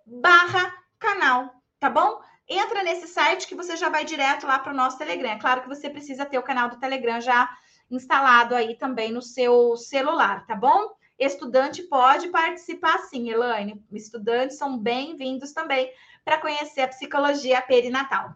barra canal, tá bom? Entra nesse site que você já vai direto lá para o nosso Telegram. Claro que você precisa ter o canal do Telegram já instalado aí também no seu celular, tá bom? Estudante pode participar sim, Elaine. Estudantes são bem-vindos também para conhecer a psicologia perinatal.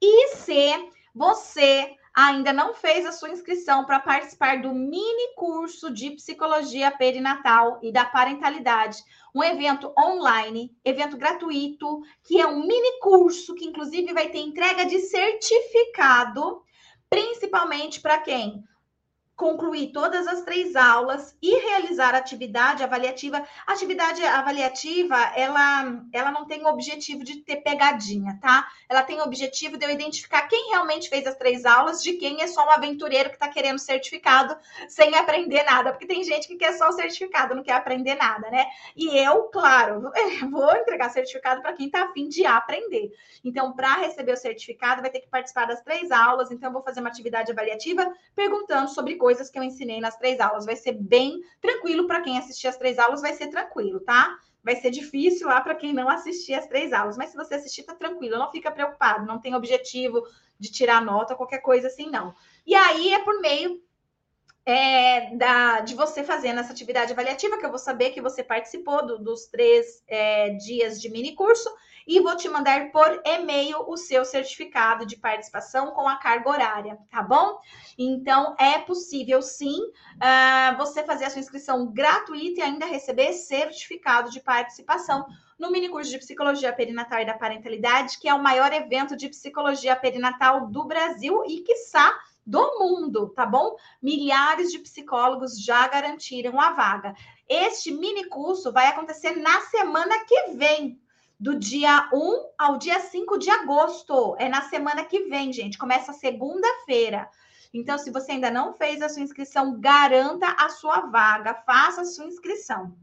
E se você ainda não fez a sua inscrição para participar do mini curso de psicologia perinatal e da parentalidade, um evento online, evento gratuito, que é um mini curso que inclusive vai ter entrega de certificado, principalmente para quem concluir todas as três aulas e realizar atividade avaliativa. atividade avaliativa, ela, ela não tem o objetivo de ter pegadinha, tá? Ela tem o objetivo de eu identificar quem realmente fez as três aulas, de quem é só um aventureiro que está querendo certificado sem aprender nada, porque tem gente que quer só o certificado, não quer aprender nada, né? E eu, claro, vou entregar certificado para quem está afim de aprender. Então, para receber o certificado, vai ter que participar das três aulas, então eu vou fazer uma atividade avaliativa perguntando sobre coisas coisas que eu ensinei nas três aulas. Vai ser bem tranquilo para quem assistir as três aulas, vai ser tranquilo, tá? Vai ser difícil lá para quem não assistir as três aulas, mas se você assistir, tá tranquilo, não fica preocupado, não tem objetivo de tirar nota, qualquer coisa assim, não. E aí é por meio é, da, de você fazendo essa atividade avaliativa, que eu vou saber que você participou do, dos três é, dias de mini curso, e vou te mandar por e-mail o seu certificado de participação com a carga horária, tá bom? Então, é possível sim uh, você fazer a sua inscrição gratuita e ainda receber certificado de participação no mini curso de psicologia perinatal e da parentalidade, que é o maior evento de psicologia perinatal do Brasil e, quiçá, do mundo, tá bom? Milhares de psicólogos já garantiram a vaga. Este mini curso vai acontecer na semana que vem, do dia 1 ao dia 5 de agosto. É na semana que vem, gente. Começa segunda-feira. Então, se você ainda não fez a sua inscrição, garanta a sua vaga, faça a sua inscrição.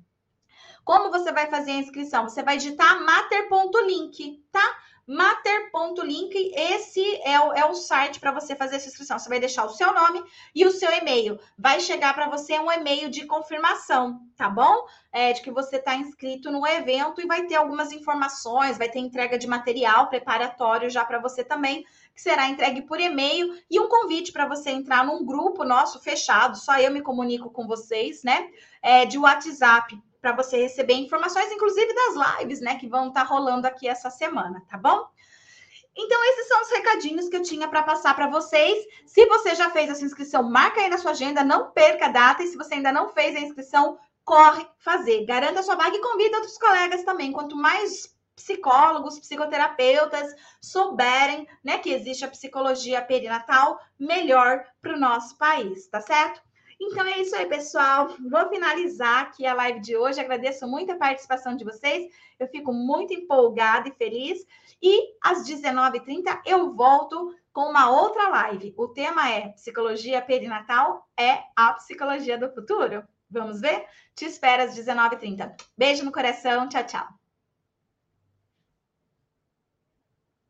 Como você vai fazer a inscrição? Você vai digitar mater.link, tá? mater.link, esse é o, é o site para você fazer essa inscrição. Você vai deixar o seu nome e o seu e-mail. Vai chegar para você um e-mail de confirmação, tá bom? É, de que você está inscrito no evento e vai ter algumas informações, vai ter entrega de material preparatório já para você também, que será entregue por e-mail e um convite para você entrar num grupo nosso fechado, só eu me comunico com vocês, né? É, de WhatsApp para você receber informações, inclusive das lives, né, que vão estar tá rolando aqui essa semana, tá bom? Então, esses são os recadinhos que eu tinha para passar para vocês. Se você já fez a sua inscrição, marca aí na sua agenda, não perca a data. E se você ainda não fez a inscrição, corre fazer. Garanta a sua vaga e convida outros colegas também. Quanto mais psicólogos, psicoterapeutas souberem né, que existe a psicologia perinatal, melhor para o nosso país, tá certo? Então é isso aí, pessoal. Vou finalizar aqui a live de hoje. Agradeço muito a participação de vocês. Eu fico muito empolgada e feliz. E às 19h30 eu volto com uma outra live. O tema é Psicologia Perinatal é a psicologia do futuro? Vamos ver? Te espero às 19h30. Beijo no coração. Tchau, tchau.